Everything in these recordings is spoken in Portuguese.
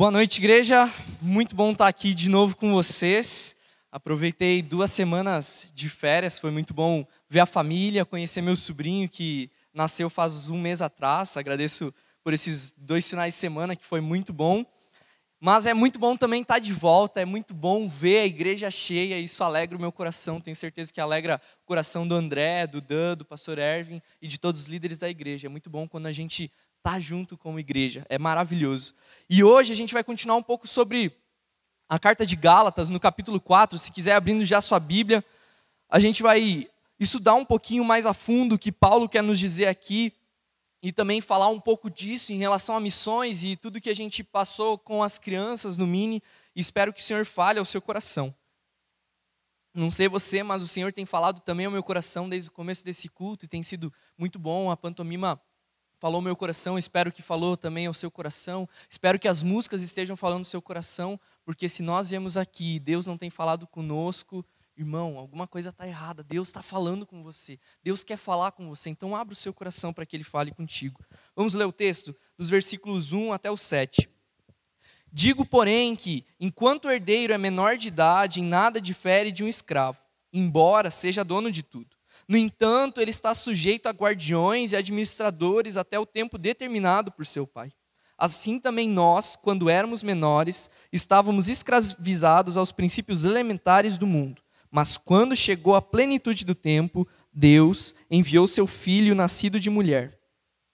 Boa noite, igreja. Muito bom estar aqui de novo com vocês. Aproveitei duas semanas de férias, foi muito bom ver a família, conhecer meu sobrinho que nasceu faz um mês atrás. Agradeço por esses dois finais de semana que foi muito bom. Mas é muito bom também estar de volta, é muito bom ver a igreja cheia, isso alegra o meu coração, tenho certeza que alegra o coração do André, do Dan, do pastor Ervin e de todos os líderes da igreja. É muito bom quando a gente estar tá junto como igreja. É maravilhoso. E hoje a gente vai continuar um pouco sobre a carta de Gálatas, no capítulo 4. Se quiser abrindo já a sua Bíblia, a gente vai estudar um pouquinho mais a fundo o que Paulo quer nos dizer aqui e também falar um pouco disso em relação a missões e tudo que a gente passou com as crianças no Mini. espero que o Senhor fale ao seu coração. Não sei você, mas o Senhor tem falado também ao meu coração desde o começo desse culto e tem sido muito bom. A pantomima falou meu coração, espero que falou também ao seu coração. Espero que as músicas estejam falando no seu coração, porque se nós viemos aqui e Deus não tem falado conosco, irmão, alguma coisa está errada. Deus está falando com você. Deus quer falar com você. Então abra o seu coração para que Ele fale contigo. Vamos ler o texto dos versículos 1 até o 7. Digo, porém, que, enquanto o herdeiro é menor de idade, em nada difere de um escravo, embora seja dono de tudo. No entanto, ele está sujeito a guardiões e administradores até o tempo determinado por seu pai. Assim também nós, quando éramos menores, estávamos escravizados aos princípios elementares do mundo. Mas quando chegou a plenitude do tempo, Deus enviou seu filho, nascido de mulher,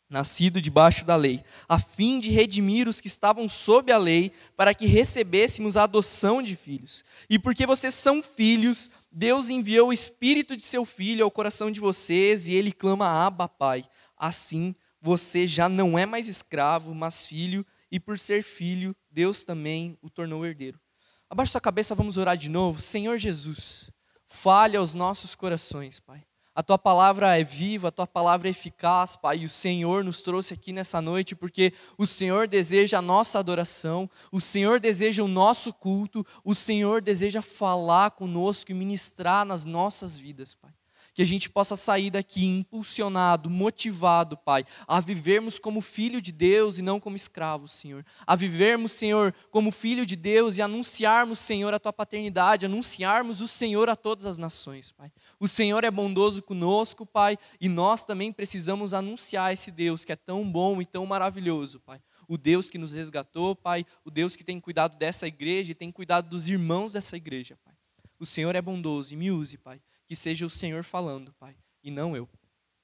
nascido debaixo da lei, a fim de redimir os que estavam sob a lei, para que recebêssemos a adoção de filhos. E porque vocês são filhos, Deus enviou o Espírito de seu Filho ao coração de vocês e ele clama: Abba, Pai. Assim, você já não é mais escravo, mas filho, e por ser filho, Deus também o tornou herdeiro. Abaixe sua cabeça, vamos orar de novo. Senhor Jesus, fale aos nossos corações, Pai. A tua palavra é viva, a tua palavra é eficaz, Pai. E o Senhor nos trouxe aqui nessa noite porque o Senhor deseja a nossa adoração, o Senhor deseja o nosso culto, o Senhor deseja falar conosco e ministrar nas nossas vidas, Pai que a gente possa sair daqui impulsionado, motivado, Pai, a vivermos como filho de Deus e não como escravos, Senhor. A vivermos, Senhor, como filho de Deus e anunciarmos, Senhor, a tua paternidade, anunciarmos o Senhor a todas as nações, Pai. O Senhor é bondoso conosco, Pai, e nós também precisamos anunciar esse Deus que é tão bom e tão maravilhoso, Pai o Deus que nos resgatou, Pai, o Deus que tem cuidado dessa igreja e tem cuidado dos irmãos dessa igreja, Pai. O Senhor é bondoso e me use, Pai, que seja o Senhor falando, Pai, e não eu.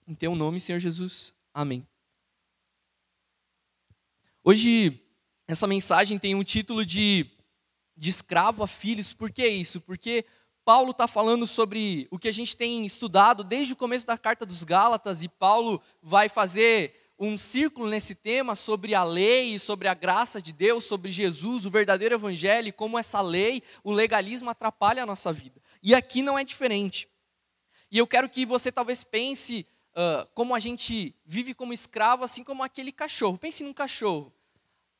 Em teu nome, Senhor Jesus. Amém. Hoje, essa mensagem tem um título de, de escravo a filhos. Por que isso? Porque Paulo está falando sobre o que a gente tem estudado desde o começo da carta dos Gálatas, e Paulo vai fazer um círculo nesse tema sobre a lei, sobre a graça de Deus, sobre Jesus, o verdadeiro evangelho, e como essa lei, o legalismo atrapalha a nossa vida. E aqui não é diferente. E eu quero que você talvez pense uh, como a gente vive como escravo, assim como aquele cachorro. Pense num cachorro.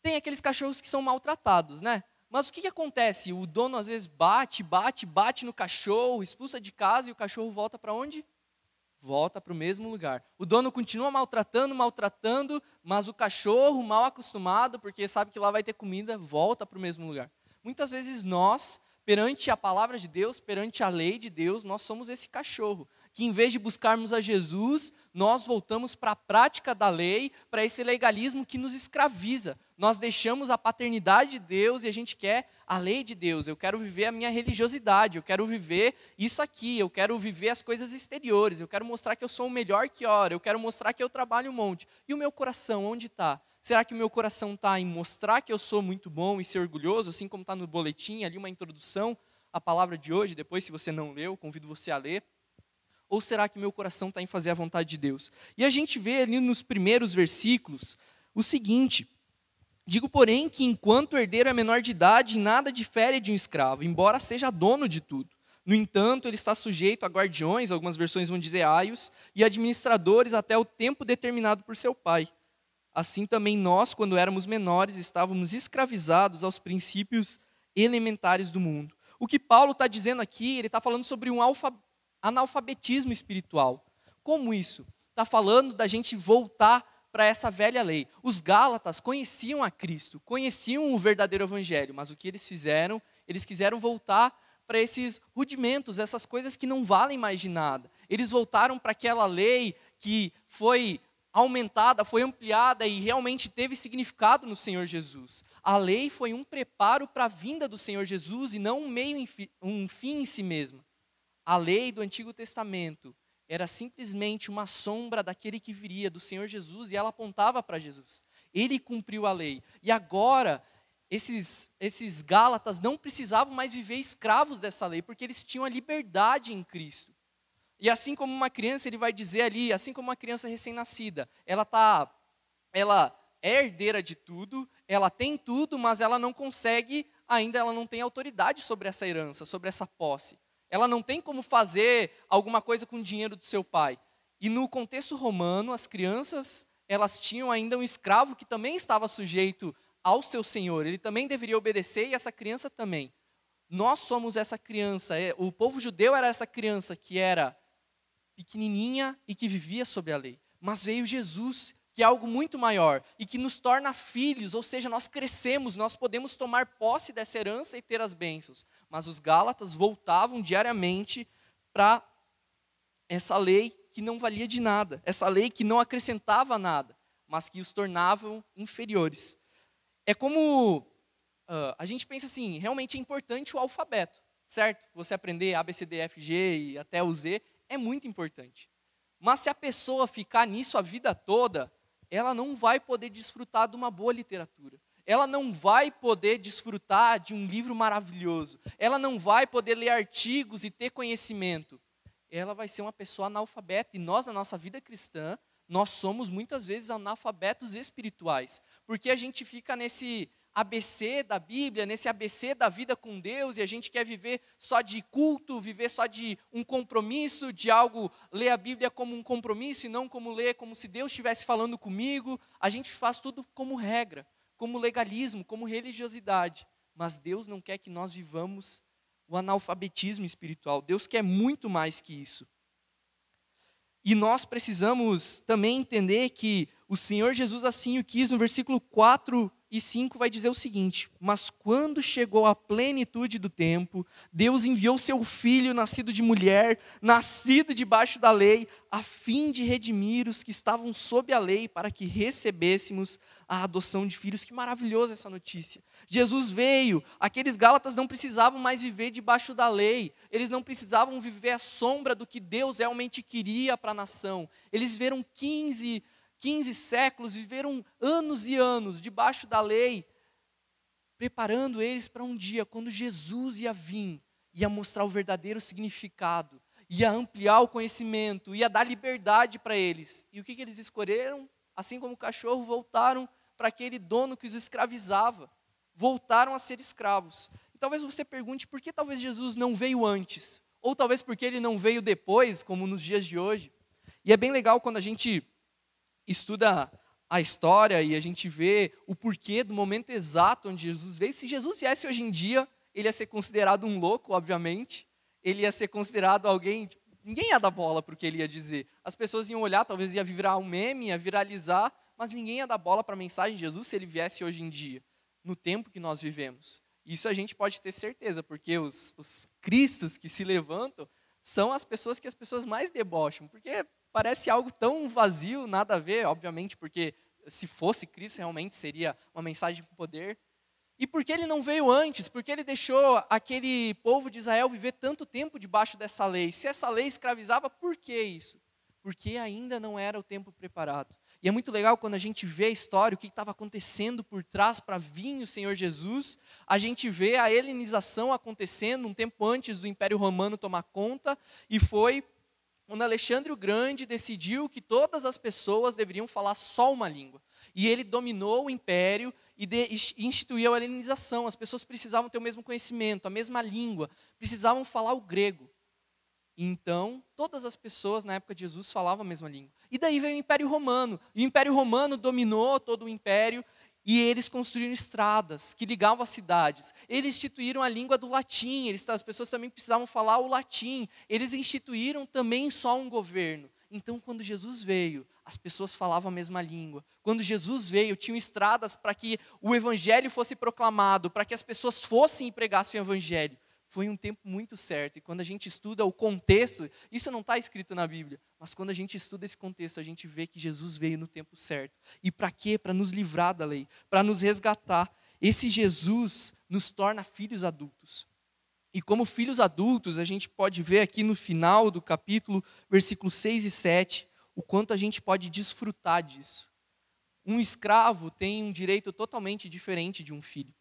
Tem aqueles cachorros que são maltratados, né? Mas o que, que acontece? O dono às vezes bate, bate, bate no cachorro, expulsa de casa e o cachorro volta para onde? Volta para o mesmo lugar. O dono continua maltratando, maltratando, mas o cachorro, mal acostumado, porque sabe que lá vai ter comida, volta para o mesmo lugar. Muitas vezes nós perante a palavra de Deus, perante a lei de Deus, nós somos esse cachorro, que em vez de buscarmos a Jesus, nós voltamos para a prática da lei, para esse legalismo que nos escraviza. Nós deixamos a paternidade de Deus e a gente quer a lei de Deus. Eu quero viver a minha religiosidade, eu quero viver isso aqui, eu quero viver as coisas exteriores, eu quero mostrar que eu sou o melhor que ora, eu quero mostrar que eu trabalho um monte. E o meu coração, onde está? Será que o meu coração está em mostrar que eu sou muito bom e ser orgulhoso, assim como está no boletim, ali uma introdução à palavra de hoje? Depois, se você não leu, convido você a ler. Ou será que meu coração está em fazer a vontade de Deus? E a gente vê ali nos primeiros versículos o seguinte: Digo, porém, que enquanto o herdeiro é menor de idade, em nada difere de um escravo, embora seja dono de tudo. No entanto, ele está sujeito a guardiões, algumas versões vão dizer aios, e administradores até o tempo determinado por seu pai assim também nós, quando éramos menores, estávamos escravizados aos princípios elementares do mundo. O que Paulo está dizendo aqui, ele está falando sobre um analfabetismo espiritual. Como isso? Está falando da gente voltar para essa velha lei. Os Gálatas conheciam a Cristo, conheciam o verdadeiro evangelho, mas o que eles fizeram? Eles quiseram voltar para esses rudimentos, essas coisas que não valem mais de nada. Eles voltaram para aquela lei que foi aumentada, foi ampliada e realmente teve significado no Senhor Jesus. A lei foi um preparo para a vinda do Senhor Jesus e não um meio um fim em si mesma. A lei do Antigo Testamento era simplesmente uma sombra daquele que viria, do Senhor Jesus, e ela apontava para Jesus. Ele cumpriu a lei. E agora, esses, esses Gálatas não precisavam mais viver escravos dessa lei, porque eles tinham a liberdade em Cristo. E assim como uma criança, ele vai dizer ali, assim como uma criança recém-nascida, ela tá, ela é herdeira de tudo, ela tem tudo, mas ela não consegue, ainda ela não tem autoridade sobre essa herança, sobre essa posse. Ela não tem como fazer alguma coisa com o dinheiro do seu pai. E no contexto romano, as crianças, elas tinham ainda um escravo que também estava sujeito ao seu senhor. Ele também deveria obedecer e essa criança também. Nós somos essa criança. É, o povo judeu era essa criança que era pequenininha e que vivia sob a lei. Mas veio Jesus, que é algo muito maior e que nos torna filhos, ou seja, nós crescemos, nós podemos tomar posse dessa herança e ter as bênçãos. Mas os Gálatas voltavam diariamente para essa lei que não valia de nada, essa lei que não acrescentava nada, mas que os tornavam inferiores. É como uh, a gente pensa assim, realmente é importante o alfabeto, certo? Você aprender A, B, C, D, F, G e até o Z é muito importante. Mas se a pessoa ficar nisso a vida toda, ela não vai poder desfrutar de uma boa literatura. Ela não vai poder desfrutar de um livro maravilhoso. Ela não vai poder ler artigos e ter conhecimento. Ela vai ser uma pessoa analfabeta. E nós, na nossa vida cristã, nós somos muitas vezes analfabetos espirituais. Porque a gente fica nesse ABC da Bíblia, nesse ABC da vida com Deus, e a gente quer viver só de culto, viver só de um compromisso, de algo, ler a Bíblia como um compromisso e não como ler como se Deus estivesse falando comigo. A gente faz tudo como regra, como legalismo, como religiosidade. Mas Deus não quer que nós vivamos o analfabetismo espiritual. Deus quer muito mais que isso. E nós precisamos também entender que o Senhor Jesus assim o quis no versículo 4 e 5 vai dizer o seguinte: Mas quando chegou a plenitude do tempo, Deus enviou seu filho, nascido de mulher, nascido debaixo da lei, a fim de redimir os que estavam sob a lei, para que recebêssemos a adoção de filhos. Que maravilhosa essa notícia! Jesus veio, aqueles Gálatas não precisavam mais viver debaixo da lei, eles não precisavam viver à sombra do que Deus realmente queria para a nação. Eles viveram 15 15 séculos, viveram anos e anos debaixo da lei, preparando eles para um dia, quando Jesus ia vir, ia mostrar o verdadeiro significado, ia ampliar o conhecimento, ia dar liberdade para eles. E o que, que eles escolheram? Assim como o cachorro, voltaram para aquele dono que os escravizava, voltaram a ser escravos. E talvez você pergunte por que talvez Jesus não veio antes, ou talvez porque ele não veio depois, como nos dias de hoje. E é bem legal quando a gente estuda a história e a gente vê o porquê do momento exato onde Jesus veio. Se Jesus viesse hoje em dia, ele ia ser considerado um louco, obviamente. Ele ia ser considerado alguém. Tipo, ninguém ia dar bola para o que ele ia dizer. As pessoas iam olhar, talvez ia virar um meme, ia viralizar, mas ninguém ia dar bola para a mensagem de Jesus se ele viesse hoje em dia, no tempo que nós vivemos. Isso a gente pode ter certeza, porque os, os cristos que se levantam são as pessoas que as pessoas mais debocham, porque parece algo tão vazio, nada a ver, obviamente, porque se fosse Cristo realmente seria uma mensagem com poder. E por que ele não veio antes? Porque ele deixou aquele povo de Israel viver tanto tempo debaixo dessa lei? Se essa lei escravizava, por que isso? Porque ainda não era o tempo preparado. E é muito legal quando a gente vê a história, o que estava acontecendo por trás para vir o Senhor Jesus. A gente vê a helenização acontecendo um tempo antes do Império Romano tomar conta, e foi quando Alexandre o Grande decidiu que todas as pessoas deveriam falar só uma língua. E ele dominou o império e de, instituiu a helenização. As pessoas precisavam ter o mesmo conhecimento, a mesma língua, precisavam falar o grego. Então, todas as pessoas na época de Jesus falavam a mesma língua. E daí veio o Império Romano. E o Império Romano dominou todo o império e eles construíram estradas que ligavam as cidades. Eles instituíram a língua do latim, eles, as pessoas também precisavam falar o latim. Eles instituíram também só um governo. Então, quando Jesus veio, as pessoas falavam a mesma língua. Quando Jesus veio, tinham estradas para que o evangelho fosse proclamado, para que as pessoas fossem e pregassem o evangelho. Foi um tempo muito certo. E quando a gente estuda o contexto, isso não está escrito na Bíblia, mas quando a gente estuda esse contexto, a gente vê que Jesus veio no tempo certo. E para quê? Para nos livrar da lei, para nos resgatar. Esse Jesus nos torna filhos adultos. E como filhos adultos, a gente pode ver aqui no final do capítulo, versículos 6 e 7, o quanto a gente pode desfrutar disso. Um escravo tem um direito totalmente diferente de um filho.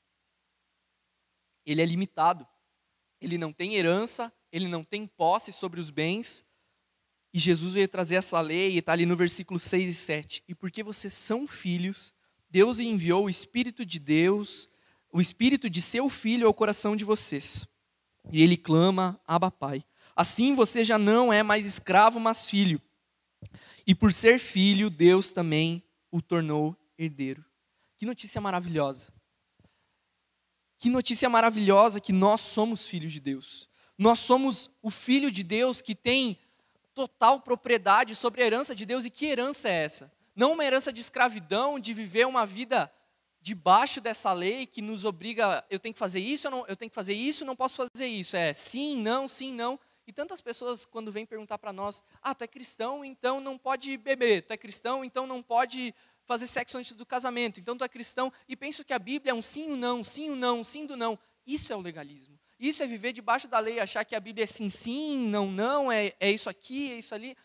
Ele é limitado. Ele não tem herança, ele não tem posse sobre os bens. E Jesus veio trazer essa lei, e está ali no versículo 6 e 7. E porque vocês são filhos, Deus enviou o Espírito de Deus, o Espírito de seu Filho ao coração de vocês e ele clama: Abba, Pai. Assim você já não é mais escravo, mas filho. E por ser filho, Deus também o tornou herdeiro. Que notícia maravilhosa. Que notícia maravilhosa que nós somos filhos de Deus. Nós somos o filho de Deus que tem total propriedade sobre a herança de Deus. E que herança é essa? Não uma herança de escravidão, de viver uma vida debaixo dessa lei que nos obriga, eu tenho que fazer isso, eu, não, eu tenho que fazer isso, não posso fazer isso. É sim, não, sim, não. E tantas pessoas, quando vêm perguntar para nós, ah, tu é cristão, então não pode beber, tu é cristão, então não pode fazer sexo antes do casamento, então tu é cristão, e penso que a Bíblia é um sim, um não, sim, um não, sim do não. Isso é o legalismo. Isso é viver debaixo da lei, achar que a Bíblia é sim, sim, não, não, é, é isso aqui, é isso ali.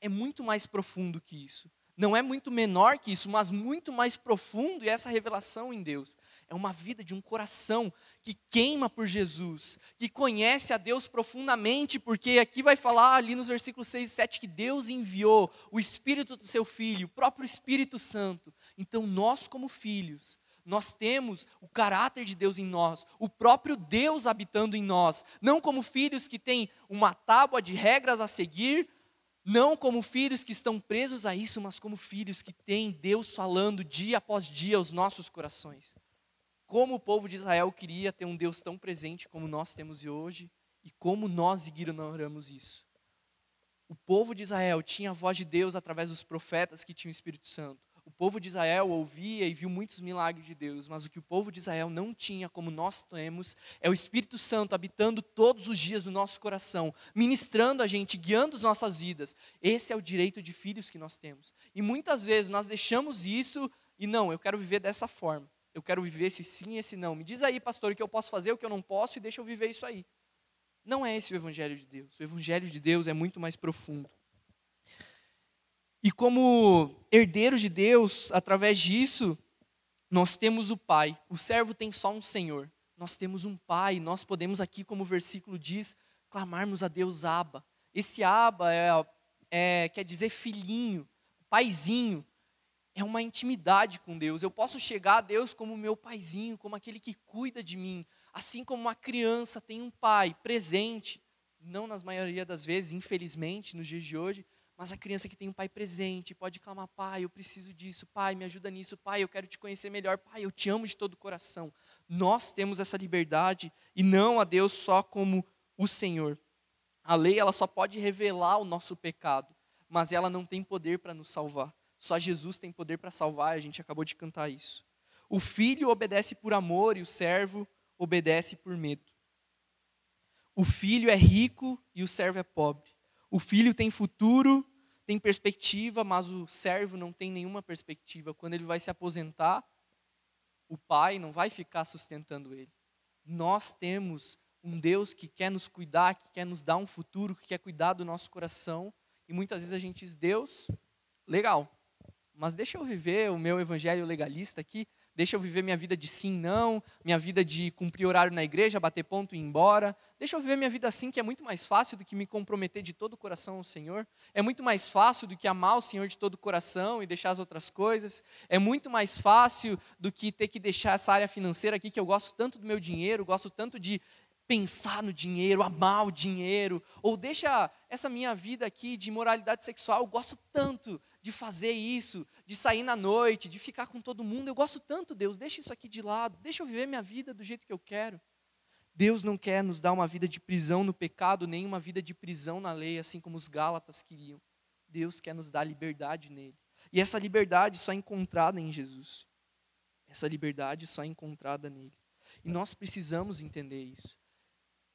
É muito mais profundo que isso não é muito menor que isso, mas muito mais profundo, e essa revelação em Deus é uma vida de um coração que queima por Jesus, que conhece a Deus profundamente, porque aqui vai falar ali nos versículos 6 e 7 que Deus enviou o Espírito do seu Filho, o próprio Espírito Santo. Então, nós, como filhos, nós temos o caráter de Deus em nós, o próprio Deus habitando em nós, não como filhos que têm uma tábua de regras a seguir, não como filhos que estão presos a isso, mas como filhos que têm Deus falando dia após dia aos nossos corações. Como o povo de Israel queria ter um Deus tão presente como nós temos hoje, e como nós ignoramos isso. O povo de Israel tinha a voz de Deus através dos profetas que tinham o Espírito Santo. O povo de Israel ouvia e viu muitos milagres de Deus, mas o que o povo de Israel não tinha, como nós temos, é o Espírito Santo habitando todos os dias no nosso coração, ministrando a gente, guiando as nossas vidas. Esse é o direito de filhos que nós temos. E muitas vezes nós deixamos isso e não, eu quero viver dessa forma. Eu quero viver esse sim esse não. Me diz aí, pastor, o que eu posso fazer, o que eu não posso e deixa eu viver isso aí. Não é esse o evangelho de Deus. O evangelho de Deus é muito mais profundo. E como herdeiros de Deus, através disso, nós temos o Pai. O servo tem só um Senhor. Nós temos um Pai. Nós podemos aqui, como o versículo diz, clamarmos a Deus Abba. Esse Abba é, é, quer dizer filhinho, paizinho. É uma intimidade com Deus. Eu posso chegar a Deus como meu paizinho, como aquele que cuida de mim. Assim como uma criança tem um pai presente, não nas maioria das vezes, infelizmente, nos dias de hoje, mas a criança que tem um pai presente pode clamar: Pai, eu preciso disso, Pai, me ajuda nisso, Pai, eu quero te conhecer melhor, Pai, eu te amo de todo o coração. Nós temos essa liberdade e não a Deus só como o Senhor. A lei ela só pode revelar o nosso pecado, mas ela não tem poder para nos salvar. Só Jesus tem poder para salvar, a gente acabou de cantar isso. O filho obedece por amor e o servo obedece por medo. O filho é rico e o servo é pobre. O filho tem futuro tem perspectiva, mas o servo não tem nenhuma perspectiva. Quando ele vai se aposentar, o pai não vai ficar sustentando ele. Nós temos um Deus que quer nos cuidar, que quer nos dar um futuro, que quer cuidar do nosso coração. E muitas vezes a gente diz: Deus, legal, mas deixa eu viver o meu evangelho legalista aqui, Deixa eu viver minha vida de sim, não, minha vida de cumprir horário na igreja, bater ponto e ir embora. Deixa eu viver minha vida assim, que é muito mais fácil do que me comprometer de todo o coração ao Senhor. É muito mais fácil do que amar o Senhor de todo o coração e deixar as outras coisas. É muito mais fácil do que ter que deixar essa área financeira aqui, que eu gosto tanto do meu dinheiro, gosto tanto de pensar no dinheiro, amar o dinheiro, ou deixa essa minha vida aqui de moralidade sexual, eu gosto tanto de fazer isso, de sair na noite, de ficar com todo mundo, eu gosto tanto, Deus, deixa isso aqui de lado, deixa eu viver minha vida do jeito que eu quero. Deus não quer nos dar uma vida de prisão no pecado, nem uma vida de prisão na lei, assim como os Gálatas queriam. Deus quer nos dar liberdade nele. E essa liberdade só é encontrada em Jesus. Essa liberdade só é encontrada nele. E nós precisamos entender isso.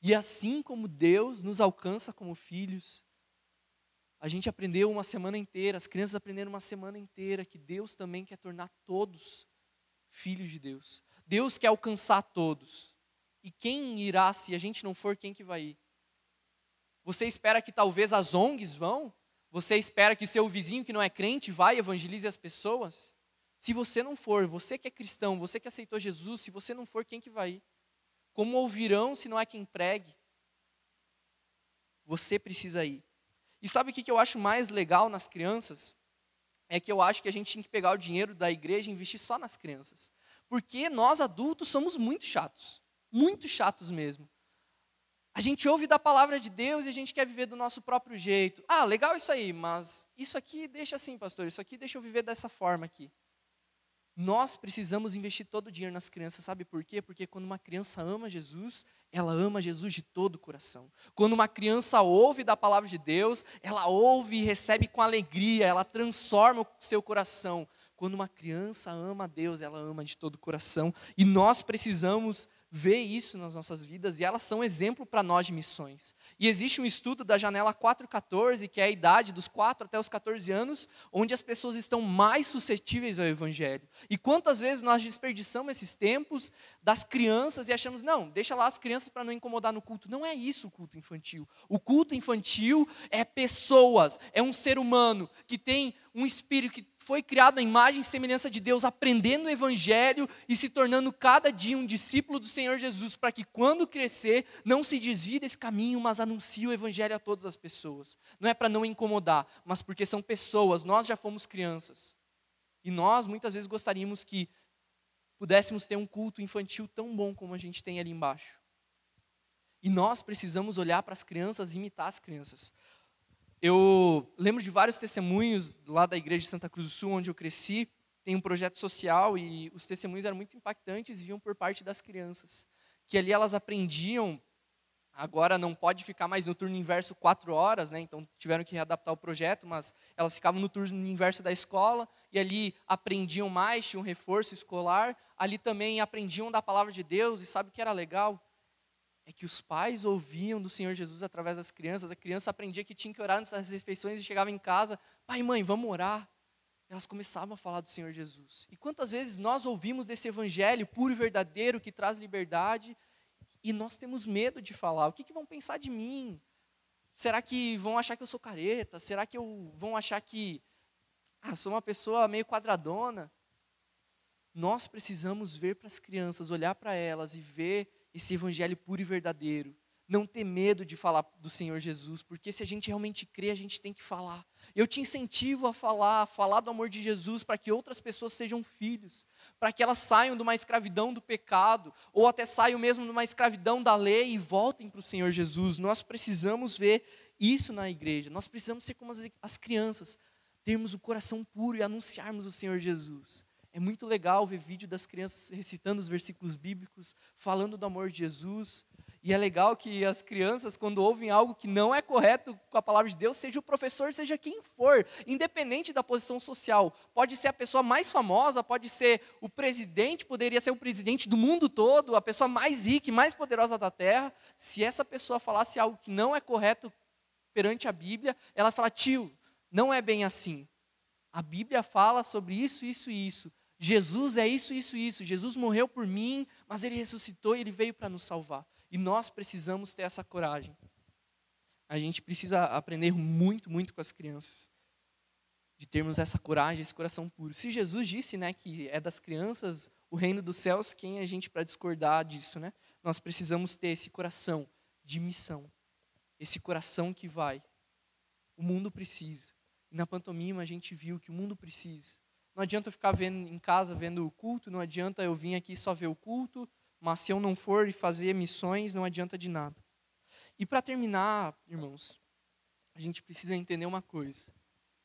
E assim como Deus nos alcança como filhos, a gente aprendeu uma semana inteira, as crianças aprenderam uma semana inteira que Deus também quer tornar todos filhos de Deus. Deus quer alcançar todos. E quem irá se a gente não for, quem que vai ir? Você espera que talvez as ONGs vão? Você espera que seu vizinho que não é crente vá e evangelize as pessoas? Se você não for, você que é cristão, você que aceitou Jesus, se você não for, quem que vai ir? Como ouvirão se não é quem pregue? Você precisa ir. E sabe o que eu acho mais legal nas crianças? É que eu acho que a gente tinha que pegar o dinheiro da igreja e investir só nas crianças. Porque nós adultos somos muito chatos. Muito chatos mesmo. A gente ouve da palavra de Deus e a gente quer viver do nosso próprio jeito. Ah, legal isso aí, mas isso aqui deixa assim, pastor, isso aqui deixa eu viver dessa forma aqui. Nós precisamos investir todo o dinheiro nas crianças, sabe por quê? Porque quando uma criança ama Jesus, ela ama Jesus de todo o coração. Quando uma criança ouve da palavra de Deus, ela ouve e recebe com alegria, ela transforma o seu coração. Quando uma criança ama a Deus, ela ama de todo o coração. E nós precisamos vê isso nas nossas vidas e elas são exemplo para nós de missões. E existe um estudo da janela 414, que é a idade dos 4 até os 14 anos, onde as pessoas estão mais suscetíveis ao evangelho. E quantas vezes nós desperdiçamos esses tempos das crianças e achamos, não, deixa lá as crianças para não incomodar no culto. Não é isso o culto infantil. O culto infantil é pessoas, é um ser humano que tem um espírito que foi criado à imagem e semelhança de Deus, aprendendo o Evangelho e se tornando cada dia um discípulo do Senhor Jesus, para que quando crescer, não se desvie desse caminho, mas anuncie o Evangelho a todas as pessoas. Não é para não incomodar, mas porque são pessoas, nós já fomos crianças. E nós muitas vezes gostaríamos que pudéssemos ter um culto infantil tão bom como a gente tem ali embaixo. E nós precisamos olhar para as crianças e imitar as crianças. Eu lembro de vários testemunhos lá da igreja de Santa Cruz do Sul, onde eu cresci. Tem um projeto social e os testemunhos eram muito impactantes e vinham por parte das crianças. Que ali elas aprendiam, agora não pode ficar mais no turno inverso quatro horas, né? então tiveram que readaptar o projeto, mas elas ficavam no turno inverso da escola e ali aprendiam mais, tinham um reforço escolar. Ali também aprendiam da palavra de Deus e sabe o que era legal? É que os pais ouviam do Senhor Jesus através das crianças. A criança aprendia que tinha que orar nessas refeições e chegava em casa, pai, mãe, vamos orar. Elas começavam a falar do Senhor Jesus. E quantas vezes nós ouvimos desse evangelho puro e verdadeiro que traz liberdade e nós temos medo de falar. O que, que vão pensar de mim? Será que vão achar que eu sou careta? Será que eu, vão achar que ah, sou uma pessoa meio quadradona? Nós precisamos ver para as crianças, olhar para elas e ver esse evangelho puro e verdadeiro. Não ter medo de falar do Senhor Jesus, porque se a gente realmente crê, a gente tem que falar. Eu te incentivo a falar, a falar do amor de Jesus para que outras pessoas sejam filhos, para que elas saiam de uma escravidão do pecado, ou até saiam mesmo de uma escravidão da lei e voltem para o Senhor Jesus. Nós precisamos ver isso na igreja, nós precisamos ser como as, as crianças, termos o coração puro e anunciarmos o Senhor Jesus. É muito legal ver vídeo das crianças recitando os versículos bíblicos, falando do amor de Jesus. E é legal que as crianças, quando ouvem algo que não é correto com a palavra de Deus, seja o professor, seja quem for, independente da posição social. Pode ser a pessoa mais famosa, pode ser o presidente, poderia ser o presidente do mundo todo, a pessoa mais rica e mais poderosa da terra. Se essa pessoa falasse algo que não é correto perante a Bíblia, ela fala: tio, não é bem assim. A Bíblia fala sobre isso, isso e isso. Jesus é isso, isso, isso. Jesus morreu por mim, mas ele ressuscitou e ele veio para nos salvar. E nós precisamos ter essa coragem. A gente precisa aprender muito, muito com as crianças. De termos essa coragem, esse coração puro. Se Jesus disse né, que é das crianças o reino dos céus, quem é a gente para discordar disso? Né? Nós precisamos ter esse coração de missão. Esse coração que vai. O mundo precisa. E na pantomima a gente viu que o mundo precisa. Não adianta eu ficar vendo em casa vendo o culto, não adianta eu vir aqui só ver o culto, mas se eu não for e fazer missões, não adianta de nada. E para terminar, irmãos, a gente precisa entender uma coisa: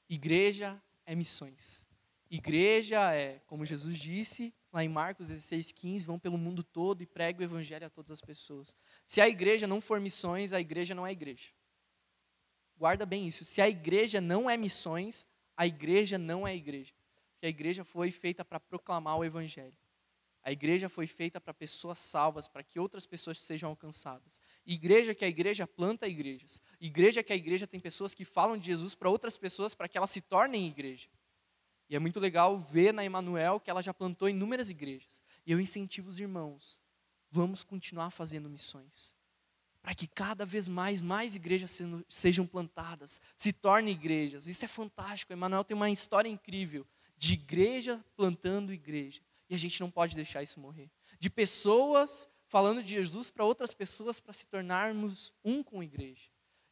igreja é missões. Igreja é, como Jesus disse lá em Marcos 16,15, vão pelo mundo todo e pregue o evangelho a todas as pessoas. Se a igreja não for missões, a igreja não é igreja. guarda bem isso. Se a igreja não é missões, a igreja não é igreja. Porque a igreja foi feita para proclamar o evangelho. A igreja foi feita para pessoas salvas, para que outras pessoas sejam alcançadas. Igreja que a igreja planta igrejas. Igreja que a igreja tem pessoas que falam de Jesus para outras pessoas para que elas se tornem igreja. E é muito legal ver na Emanuel que ela já plantou inúmeras igrejas. E eu incentivo os irmãos, vamos continuar fazendo missões. Para que cada vez mais, mais igrejas sejam plantadas, se tornem igrejas. Isso é fantástico. Emanuel tem uma história incrível de igreja plantando igreja. E a gente não pode deixar isso morrer. De pessoas falando de Jesus para outras pessoas para se tornarmos um com a igreja.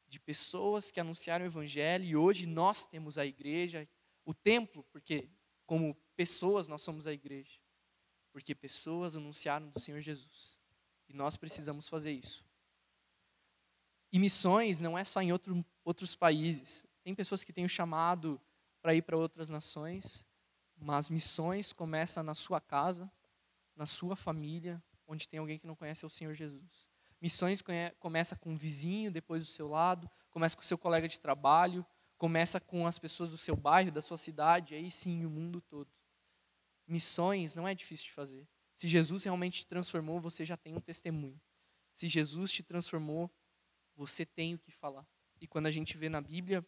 De pessoas que anunciaram o evangelho e hoje nós temos a igreja, o templo, porque como pessoas nós somos a igreja. Porque pessoas anunciaram do Senhor Jesus. E nós precisamos fazer isso. E missões não é só em outro, outros países. Tem pessoas que têm o chamado para ir para outras nações. Mas missões começa na sua casa, na sua família, onde tem alguém que não conhece o Senhor Jesus. Missões começa com um vizinho, depois do seu lado, começa com o seu colega de trabalho, começa com as pessoas do seu bairro, da sua cidade, aí sim o mundo todo. Missões não é difícil de fazer. Se Jesus realmente te transformou, você já tem um testemunho. Se Jesus te transformou, você tem o que falar. E quando a gente vê na Bíblia,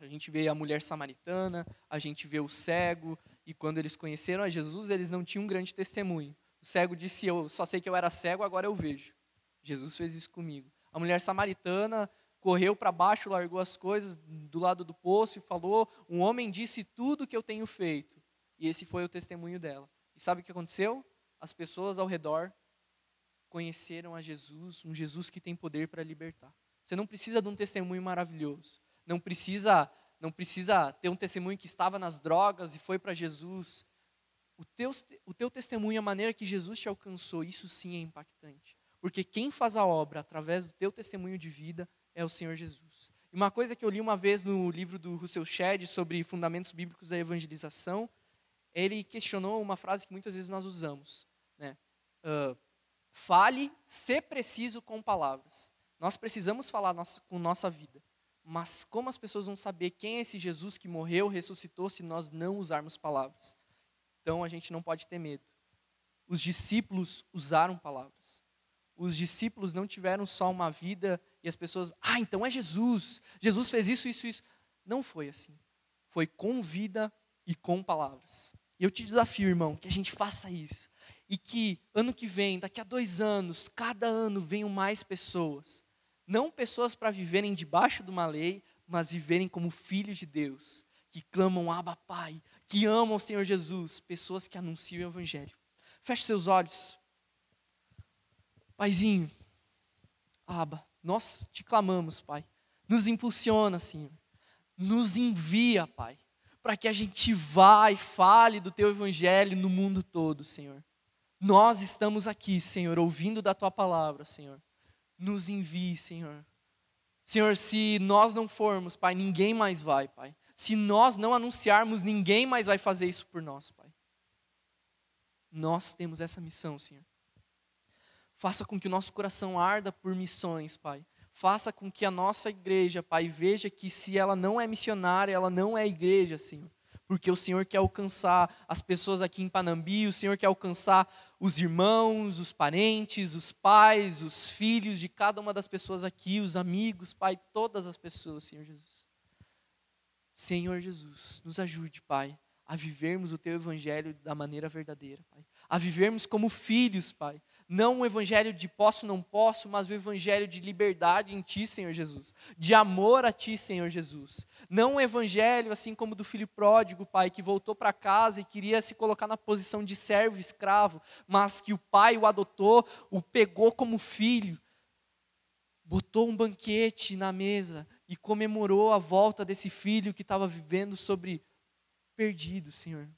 a gente vê a mulher samaritana, a gente vê o cego, e quando eles conheceram a Jesus, eles não tinham um grande testemunho. O cego disse: Eu só sei que eu era cego, agora eu vejo. Jesus fez isso comigo. A mulher samaritana correu para baixo, largou as coisas do lado do poço e falou: Um homem disse tudo que eu tenho feito. E esse foi o testemunho dela. E sabe o que aconteceu? As pessoas ao redor conheceram a Jesus, um Jesus que tem poder para libertar. Você não precisa de um testemunho maravilhoso não precisa não precisa ter um testemunho que estava nas drogas e foi para Jesus. O teu, o teu testemunho, a maneira que Jesus te alcançou, isso sim é impactante. Porque quem faz a obra através do teu testemunho de vida é o Senhor Jesus. E uma coisa que eu li uma vez no livro do Russell Shedd sobre fundamentos bíblicos da evangelização, ele questionou uma frase que muitas vezes nós usamos. Né? Uh, fale, se preciso, com palavras. Nós precisamos falar nossa, com nossa vida. Mas como as pessoas vão saber quem é esse Jesus que morreu, ressuscitou, se nós não usarmos palavras? Então a gente não pode ter medo. Os discípulos usaram palavras. Os discípulos não tiveram só uma vida e as pessoas, ah, então é Jesus. Jesus fez isso, isso, isso. Não foi assim. Foi com vida e com palavras. E eu te desafio, irmão, que a gente faça isso. E que ano que vem, daqui a dois anos, cada ano venham mais pessoas não pessoas para viverem debaixo de uma lei, mas viverem como filhos de Deus, que clamam Abba Pai, que amam o Senhor Jesus, pessoas que anunciam o Evangelho. Feche seus olhos. Paizinho, Abba, nós te clamamos, Pai. Nos impulsiona, Senhor. Nos envia, Pai, para que a gente vá e fale do Teu Evangelho no mundo todo, Senhor. Nós estamos aqui, Senhor, ouvindo da Tua palavra, Senhor nos envie, Senhor. Senhor, se nós não formos, Pai, ninguém mais vai, Pai. Se nós não anunciarmos, ninguém mais vai fazer isso por nós, Pai. Nós temos essa missão, Senhor. Faça com que o nosso coração arda por missões, Pai. Faça com que a nossa igreja, Pai, veja que se ela não é missionária, ela não é igreja, Senhor porque o Senhor quer alcançar as pessoas aqui em Panambi, o Senhor quer alcançar os irmãos, os parentes, os pais, os filhos de cada uma das pessoas aqui, os amigos, Pai, todas as pessoas, Senhor Jesus. Senhor Jesus, nos ajude, Pai, a vivermos o Teu Evangelho da maneira verdadeira, Pai. A vivermos como filhos, Pai, não o evangelho de posso, não posso, mas o evangelho de liberdade em Ti, Senhor Jesus. De amor a Ti, Senhor Jesus. Não o evangelho assim como do filho pródigo, Pai, que voltou para casa e queria se colocar na posição de servo, escravo, mas que o Pai o adotou, o pegou como filho, botou um banquete na mesa e comemorou a volta desse filho que estava vivendo sobre perdido, Senhor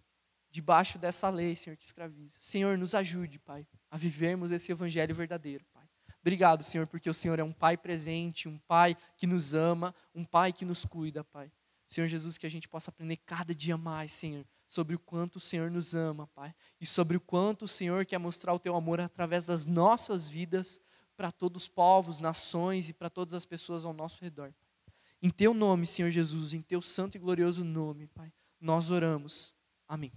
debaixo dessa lei, Senhor, que escraviza. Senhor, nos ajude, Pai, a vivermos esse evangelho verdadeiro, Pai. Obrigado, Senhor, porque o Senhor é um Pai presente, um Pai que nos ama, um Pai que nos cuida, Pai. Senhor Jesus, que a gente possa aprender cada dia mais, Senhor, sobre o quanto o Senhor nos ama, Pai, e sobre o quanto o Senhor quer mostrar o teu amor através das nossas vidas para todos os povos, nações e para todas as pessoas ao nosso redor. Em teu nome, Senhor Jesus, em teu santo e glorioso nome, Pai, nós oramos. Amém.